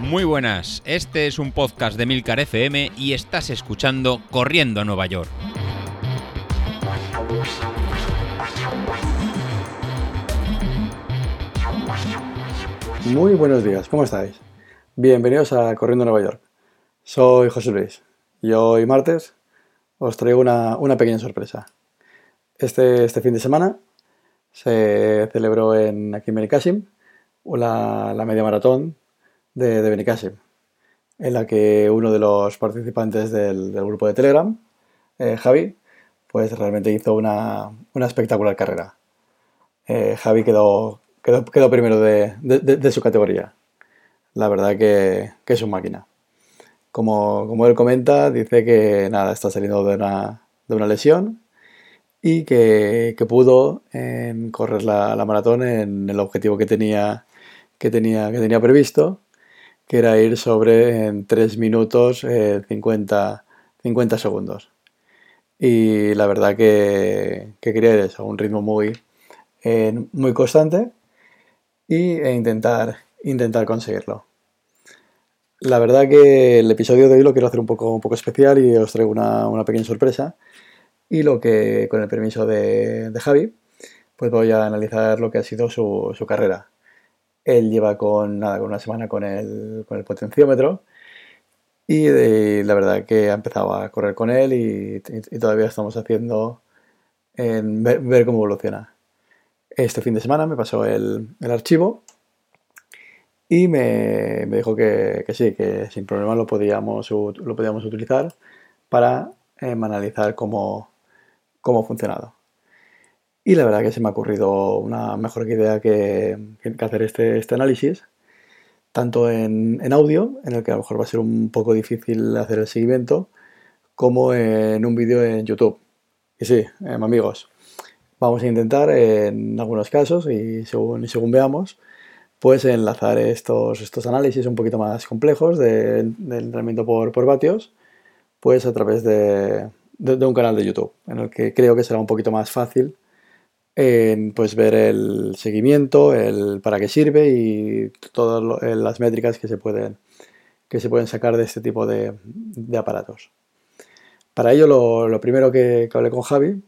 Muy buenas, este es un podcast de Milcar FM y estás escuchando Corriendo a Nueva York. Muy buenos días, ¿cómo estáis? Bienvenidos a Corriendo a Nueva York. Soy José Luis y hoy martes os traigo una, pequeña sorpresa. Este, este, fin de semana se celebró en, aquí en Benicassim la, la media maratón de, de Benicassim, en la que uno de los participantes del, grupo de Telegram, eh, Javi, pues realmente hizo una, espectacular carrera. Eh, Javi quedó, quedó, primero de, su categoría. La verdad que, es un máquina. Como, como, él comenta, dice que nada, está saliendo de una, de una lesión y que, pudo correr la, la, maratón en el objetivo que tenía, que tenía, que tenía previsto que era ir sobre en 3 minutos 50, eh, 50 segundos. Y la verdad que, quería ir a un ritmo muy, eh, muy constante y, e intentar, intentar conseguirlo. La verdad que el episodio de hoy lo quiero hacer un poco, un poco especial y os traigo una, pequeña sorpresa. Y lo que, con el permiso de, Javi, pues voy a analizar lo que ha sido su, su carrera. Él lleva con, nada, con una semana con el, con el potenciómetro y la verdad que ha empezado a correr con él y, todavía estamos haciendo en ver, cómo evoluciona. Este fin de semana me pasó el, archivo y me, dijo que, sí, que sin problema lo podíamos, lo podíamos utilizar para em, analizar cómo, cómo ha funcionado. Y la verdad que se me ha ocurrido una mejor idea que, hacer este, este, análisis, tanto en, audio, en el que a lo mejor va a ser un poco difícil hacer el seguimiento, como en un vídeo en YouTube. Y sí, em, amigos, vamos a intentar en algunos casos y según, según veamos, pues enlazar estos, estos análisis un poquito más complejos del entrenamiento por, por vatios, pues a través de, de, un canal de YouTube, en el que creo que será un poquito más fácil pues ver el seguimiento, el para qué sirve y todas las métricas que se pueden, que se pueden sacar de este tipo de, aparatos. Para ello lo, primero que, hablé con Javi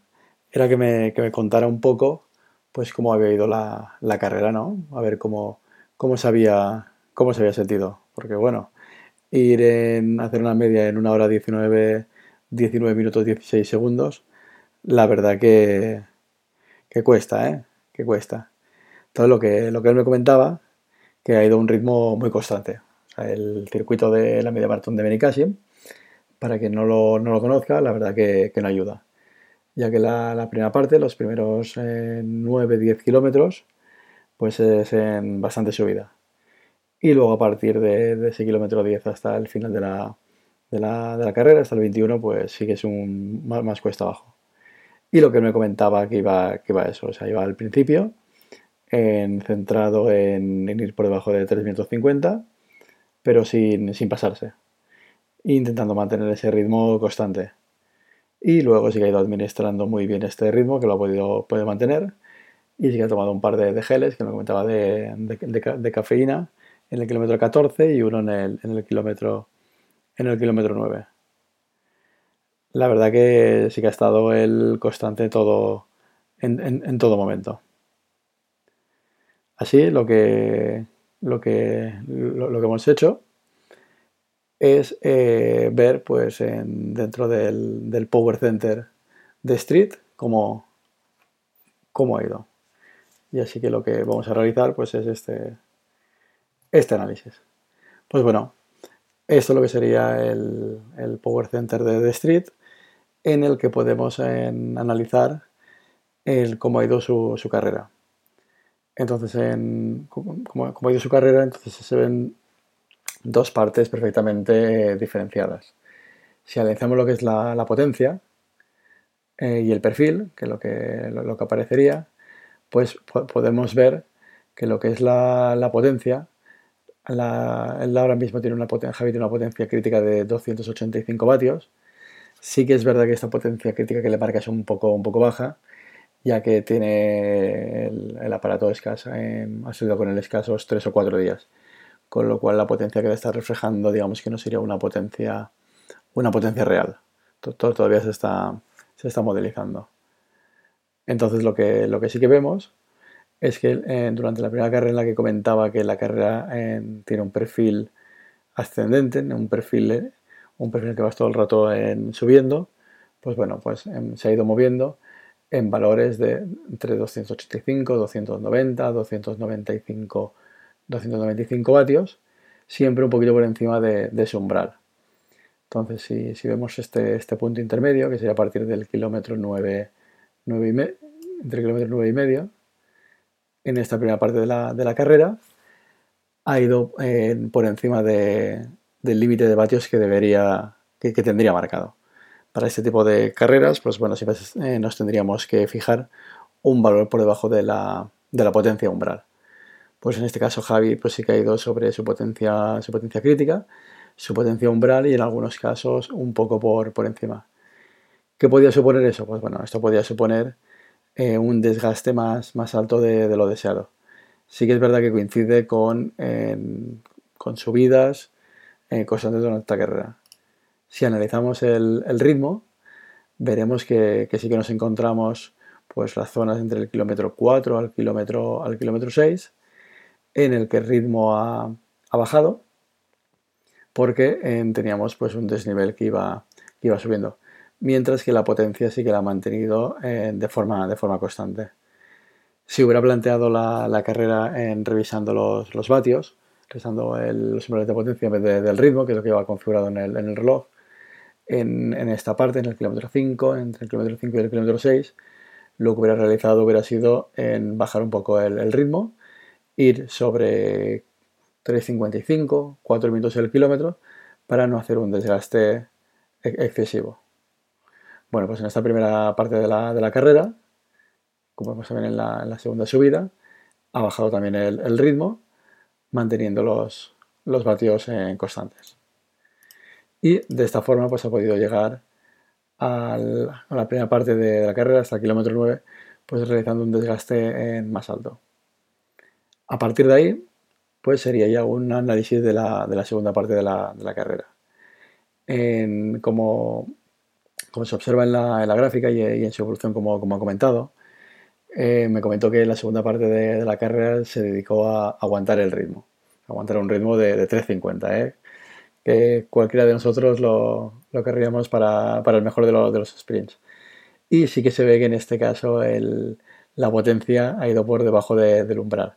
era que me, contara un poco pues cómo había ido la, carrera, ¿no? A ver cómo, cómo, se había, cómo se había sentido. Porque bueno, ir en hacer una media en una hora 19, 19 minutos 16 segundos, la verdad que, que cuesta, ¿eh? Que cuesta. Todo lo que, lo que él me comentaba, que ha ido a un ritmo muy constante. el circuito de la media maratón de Benicassim, para quien no lo, no lo conozca, la verdad que, que no ayuda. Ya que la, primera parte, los primeros 9-10 eh, kilómetros, pues es en bastante subida. Y luego a partir de, ese kilómetro 10 hasta el final de la, de la, de la carrera, hasta el 21, pues sí que es un más, más cuesta abajo. Y lo que me comentaba que iba, que iba eso, o sea, iba al principio en, centrado en, ir por debajo de 350, pero sin, sin pasarse, intentando mantener ese ritmo constante. Y luego sí que ha ido administrando muy bien este ritmo, que lo ha podido puede mantener. Y sí que ha tomado un par de, geles, que me comentaba de, de, cafeína, en el kilómetro 14 y uno en el, en el, kilómetro, en el kilómetro 9 la verdad que sí que ha estado el constante todo en, todo momento. Así lo que lo que, lo, que hemos hecho es eh, ver pues en, dentro del, Power Center de Street cómo, cómo ha ido. Y así que lo que vamos a realizar pues es este, este análisis. Pues bueno, esto es lo que sería el, Power Center de The Street en el que podemos analizar cómo ha ido su, carrera. Entonces, en, cómo, ha ido su carrera, entonces se ven dos partes perfectamente diferenciadas. Si analizamos lo que es la, potencia eh, y el perfil, que es lo que, aparecería, pues podemos ver que lo que es la, potencia, la, ahora mismo tiene una potencia crítica de 285 vatios, Sí que es verdad que esta potencia crítica que le marca es un poco, un poco baja ya que tiene el, aparato escaso, ha subido con el escasos 3 o 4 días, con lo cual la potencia que le está reflejando, digamos que no sería una potencia, una potencia real. Todo, todavía se está, se está modelizando. Entonces lo que, lo que sí que vemos es que eh, durante la primera carrera en la que comentaba que la carrera eh, tiene un perfil ascendente, un perfil, eh, un perfil que va todo el rato subiendo, pues bueno, pues em, se ha ido moviendo en valores de entre 285, 290, 295, 295 vatios, siempre un poquito por encima de, ese umbral. Entonces, si, vemos este, este, punto intermedio, que sería a partir del kilómetro 9, 9 y entre el kilómetro 9 y medio, en esta primera parte de la, carrera, ha ido eh, por encima del límite de vatios que debería, que tendría marcado para este tipo de carreras, pues bueno, siempre eh, nos tendríamos que fijar un valor por debajo de la, potencia umbral. Pues en este caso Javi pues sí que ha ido sobre su potencia, su potencia crítica, su potencia umbral y en algunos casos un poco por, por encima. ¿Qué podía suponer eso? Pues bueno, esto podía suponer eh, un desgaste más, más alto de, lo deseado. Sí que es verdad que coincide con, con subidas eh, constantes durante esta carrera. Si analizamos el, ritmo, veremos que, sí que nos encontramos pues las zonas entre el kilómetro 4 al kilómetro, al kilómetro 6, en el que el ritmo ha, bajado, porque eh, teníamos pues un desnivel que iba, iba subiendo, mientras que la potencia sí que la ha mantenido eh, de, forma, de forma constante. Si hubiera planteado la, carrera revisando los vatios, revisando el, los de potencia en vez del ritmo, que es lo que iba configurado en el, en el reloj, en, esta parte, en el kilómetro 5, entre el kilómetro 5 y el kilómetro 6, lo que hubiera realizado hubiera sido en bajar un poco el, ritmo, ir sobre 3.55, 4 minutos el kilómetro, para no hacer un desgaste e-, excesivo. Bueno, pues en esta primera parte de la, carrera, como vemos también en la, segunda subida, ha bajado también el, ritmo, manteniendo los, los vatios en constantes. Y de esta forma pues ha podido llegar a la primera parte de la carrera, hasta el kilómetro 9, pues realizando un desgaste más alto. A partir de ahí, pues sería ya un análisis de la, segunda parte de la, carrera. como, como, se observa en la, gráfica y, en su evolución, como, como ha comentado, eh, me comentó que la segunda parte de, la carrera se dedicó a aguantar el ritmo, aguantar un ritmo de, de 3.50, ¿eh? que cualquiera de nosotros lo, querríamos para, el mejor de, los sprints. Y sí que se ve que en este caso la potencia ha ido por debajo del umbral.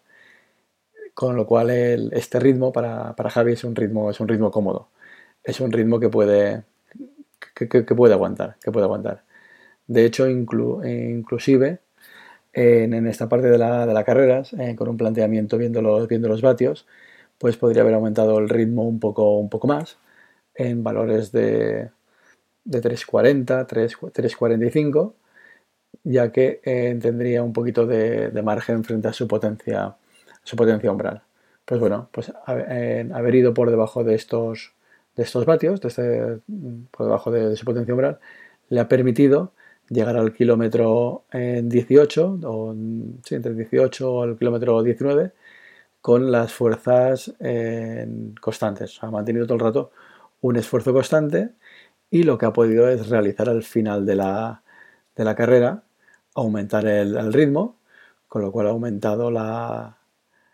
Con lo cual este ritmo para, Javi es un ritmo, es un ritmo cómodo. Es un ritmo que puede, que, puede aguantar. Que puede aguantar. De hecho, inclusive en, esta parte de la, de carrera, eh, con un planteamiento viendo los, viendo los vatios, pues podría haber aumentado el ritmo un poco, un poco más en valores de, de 3.40, 3.45, ya que eh, tendría un poquito de, margen frente a su potencia, su potencia umbral. Pues bueno, pues haber ido por debajo de estos, de estos vatios, este, por debajo de, su potencia umbral, le ha permitido llegar al kilómetro 18, o sí, entre 18 al kilómetro 19, con las fuerzas eh, constantes. Ha mantenido todo el rato un esfuerzo constante y lo que ha podido es realizar al final de la, carrera, aumentar el, ritmo, con lo cual ha aumentado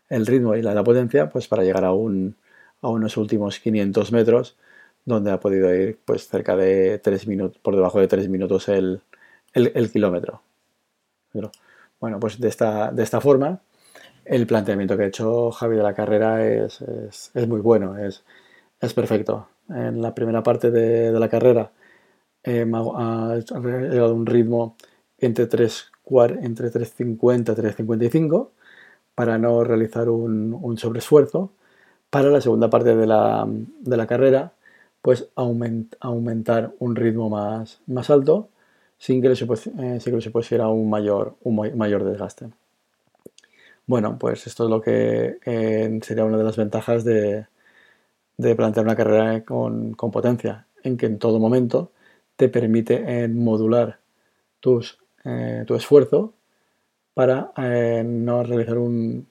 el ritmo y la, potencia pues para llegar a, un, a unos últimos 500 metros donde ha podido ir pues cerca de 3 minutos, por debajo de 3 minutos el, kilómetro. bueno, pues de esta, de esta forma el planteamiento que ha hecho Javi de la carrera es, muy bueno, es, perfecto. En la primera parte de, la carrera eh, ha llegado a un ritmo entre 3, entre 3.50 y 3.55 para no realizar un, sobreesfuerzo. Para la segunda parte de la, carrera, pues aumentar un ritmo más, más alto sin que le, eh, supusiera un mayor, un mayor desgaste. Bueno, pues esto es lo que eh, sería una de las ventajas de, plantear una carrera con, potencia, en que en todo momento te permite eh, modular tus, eh, tu esfuerzo para eh, no realizar un,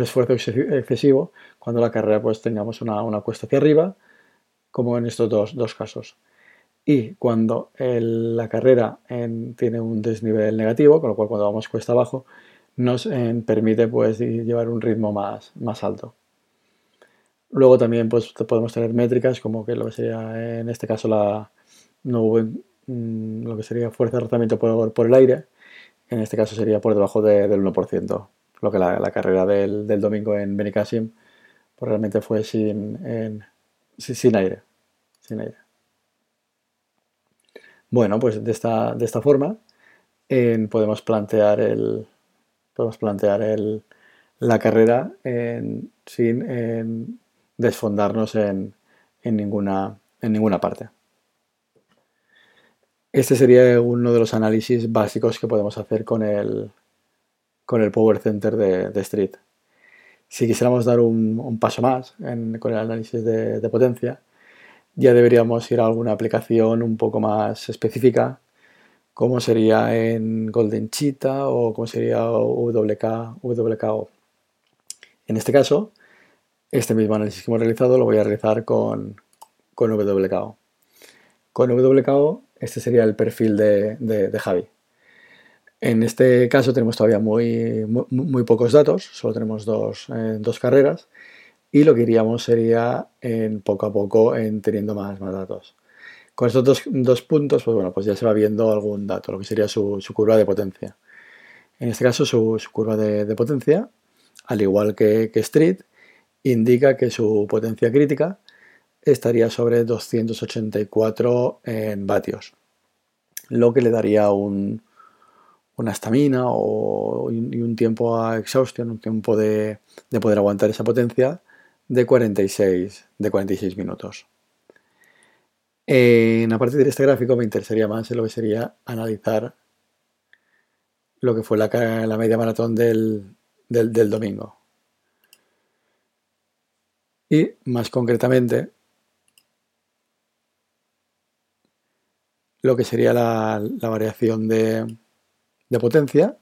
esfuerzo excesivo cuando la carrera pues tengamos una, cuesta hacia arriba, como en estos dos, casos. Y cuando la carrera tiene un desnivel negativo, con lo cual cuando vamos cuesta abajo, nos permite pues llevar un ritmo más, más alto. Luego también pues, podemos tener métricas como que lo que sería en este caso la, mm, lo que sería fuerza de rozamiento por, por, el aire. En este caso sería por debajo del 1%, lo que la, carrera del, domingo en Benicassim pues, realmente fue sin, sin aire. Sin aire. Bueno, pues de esta, de esta forma podemos plantear el, podemos plantear el, la carrera sin desfondarnos en, ninguna, en ninguna parte. Este sería uno de los análisis básicos que podemos hacer con el, con el Power Center de, Street. Si quisiéramos dar un, paso más con el análisis de, potencia, ya deberíamos ir a alguna aplicación un poco más específica, como sería en Golden Cheetah o como sería WK, WKO. En este caso, este mismo análisis que hemos realizado lo voy a realizar con, con WKO. Con WKO, este sería el perfil de, Javi. En este caso tenemos todavía muy, muy, pocos datos, solo tenemos dos, eh, dos, carreras y lo que iríamos sería en poco a poco en teniendo más, más datos. Con estos dos, puntos, pues bueno, pues ya se va viendo algún dato, lo que sería su, curva de potencia. En este caso su, curva de, potencia, al igual que, Street, indica que su potencia crítica estaría sobre 284 en vatios, lo que le daría una estamina y un tiempo a exhaustión, un tiempo de, poder aguantar esa potencia de 46, de 46 minutos. En, a partir de este gráfico me interesaría más en lo que sería analizar lo que fue la, la media maratón del domingo. Y más concretamente, lo que sería la, variación de, potencia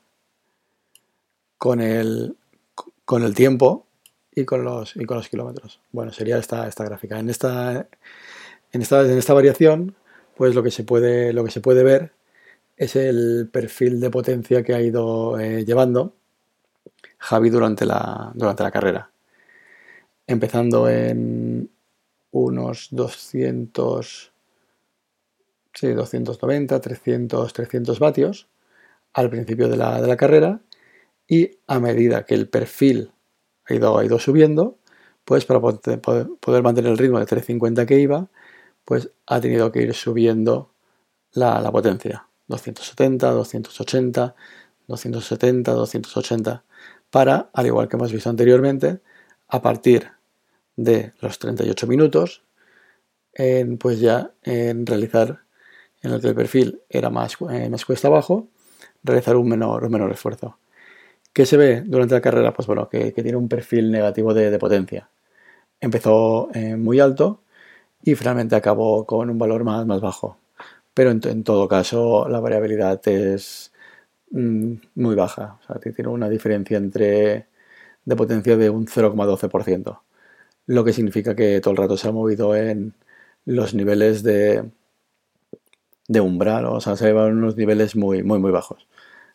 con el, con el tiempo y con los, y con los kilómetros. Bueno, sería esta, esta gráfica. En esta, en esta, en esta variación, pues lo que, se puede, lo que se puede ver es el perfil de potencia que ha ido eh, llevando Javi durante la, durante la carrera empezando en unos 200, sí, 290, 300, 300 vatios al principio de la, carrera y a medida que el perfil ha ido, subiendo, pues para poder, mantener el ritmo de 350 que iba, pues ha tenido que ir subiendo la, potencia. 270, 280, 270, 280, para, al igual que hemos visto anteriormente, a partir de los 38 minutos, en, pues ya en realizar en el que el perfil era más, eh, más cuesta abajo, realizar un menor, menor esfuerzo. ¿Qué se ve durante la carrera? Pues bueno, que, tiene un perfil negativo de, potencia. Empezó eh, muy alto y finalmente acabó con un valor más, más bajo. Pero en, todo caso la variabilidad es mm, muy baja. Tiene una diferencia entre de potencia de un 0,12% lo que significa que todo el rato se ha movido en los niveles de, de umbral, o sea, se en unos niveles muy, muy, muy bajos.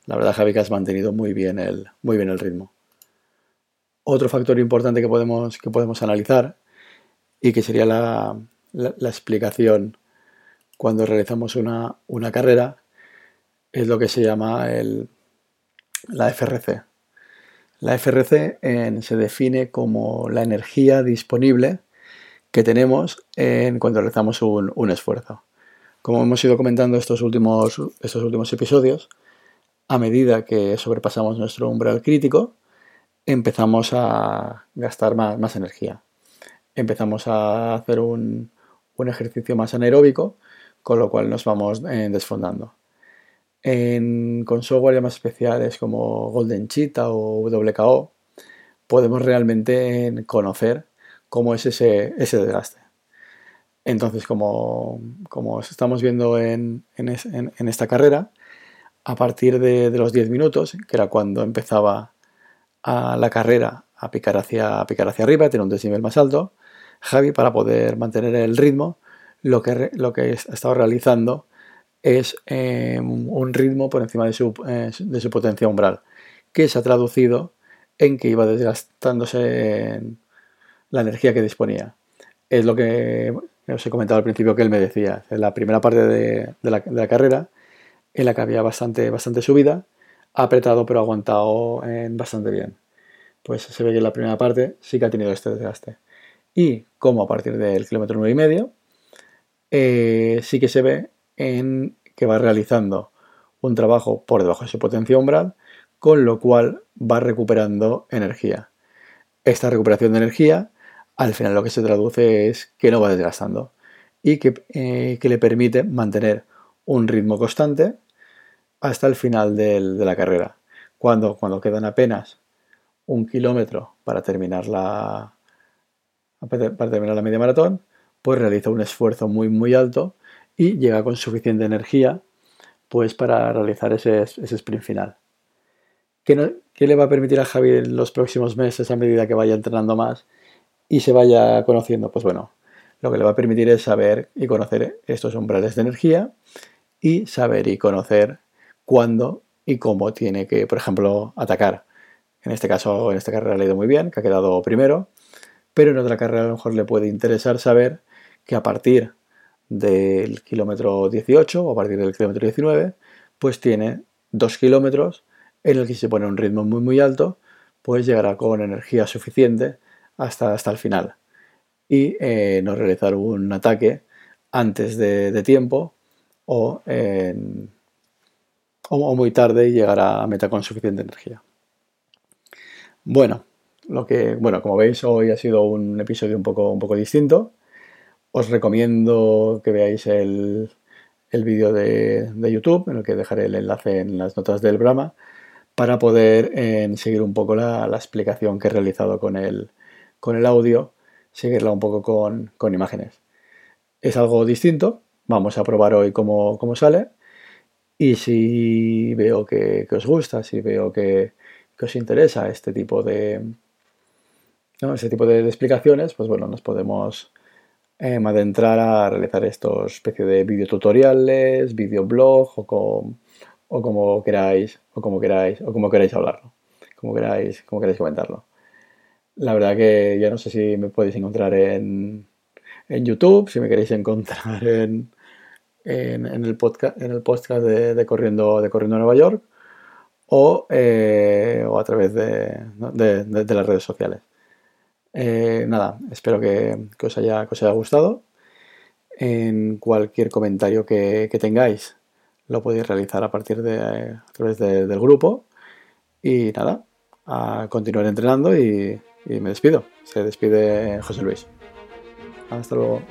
La verdad, Javi, que has mantenido muy bien el, muy bien el ritmo. Otro factor importante que podemos, que podemos analizar y que sería la, explicación cuando realizamos una, una, carrera es lo que se llama el, la FRC, la FRC se define como la energía disponible que tenemos en cuando realizamos un, esfuerzo. Como hemos ido comentando estos últimos, estos últimos episodios, a medida que sobrepasamos nuestro umbral crítico, empezamos a gastar más, energía. Empezamos a hacer un, ejercicio más anaeróbico, con lo cual nos vamos eh, desfondando con software más especiales como Golden Cheetah o WKO, podemos realmente conocer cómo es ese, desgaste. Entonces, como estamos viendo en, esta carrera, a partir de, los 10 minutos, que era cuando empezaba a la carrera a picar hacia, a picar hacia arriba, tener un desnivel más alto, Javi, para poder mantener el ritmo, lo que, lo que ha estado realizando es em, un ritmo por encima de su, eh, de su, potencia umbral, que se ha traducido en que iba desgastándose la energía que disponía. Es lo que os he comentado al principio que él me decía. En la primera parte de, de la, carrera, en la que había bastante, bastante subida, apretado pero aguantado bastante bien. Pues se ve que en la primera parte sí que ha tenido este desgaste. Y como a partir del kilómetro 9 y medio, eh, sí que se ve en que va realizando un trabajo por debajo de su potencia umbral, con lo cual va recuperando energía. Esta recuperación de energía, al final lo que se traduce es que no va desgastando y que, eh, le permite mantener un ritmo constante hasta el final de la carrera. Cuando, cuando quedan apenas un kilómetro para terminar la, para terminar la media maratón, pues realiza un esfuerzo muy muy alto y llega con suficiente energía pues para realizar ese, sprint final. ¿Qué, ¿Qué, le va a permitir a Javi en los próximos meses a medida que vaya entrenando más y se vaya conociendo? Pues bueno, lo que le va a permitir es saber y conocer estos umbrales de energía y saber y conocer cuándo y cómo tiene que, por ejemplo, atacar. En este caso, en esta carrera le ha ido muy bien, que ha quedado primero, pero en otra carrera a lo mejor le puede interesar saber que a partir del kilómetro 18 o a partir del kilómetro 19, pues tiene dos kilómetros en el que se pone un ritmo muy muy alto, pues llegará con energía suficiente hasta, hasta el final y eh, no realizar un ataque antes de, tiempo o, o, muy tarde y llegar a meta con suficiente energía. Bueno, lo que, bueno, como veis, hoy ha sido un episodio un poco, un poco distinto. Os recomiendo que veáis el, vídeo de, YouTube, en el que dejaré el enlace en las notas del Brahma, para poder eh, seguir un poco la, explicación que he realizado con el, con el audio, seguirla un poco con, imágenes. Es algo distinto, vamos a probar hoy cómo, sale. Y si veo que, os gusta, si veo que, que os interesa este tipo de, ese tipo de, explicaciones, pues bueno, nos podemos em, adentrar a realizar estos especie de videotutoriales, videoblog o, o como queráis, o como queráis, o como queráis hablarlo, como queráis, como queráis comentarlo. La verdad que ya no sé si me podéis encontrar en, en YouTube, si me queréis encontrar en, en, el, podcast, en el podcast de, Corriendo, de Corriendo Nueva York o, eh, o a través de, de las redes sociales. Eh, nada, espero que, os haya, haya, gustado. En cualquier comentario que, tengáis lo podéis realizar a partir de a través del grupo. Y nada, a continuar entrenando y me despido. Se despide José Luis. Hasta luego.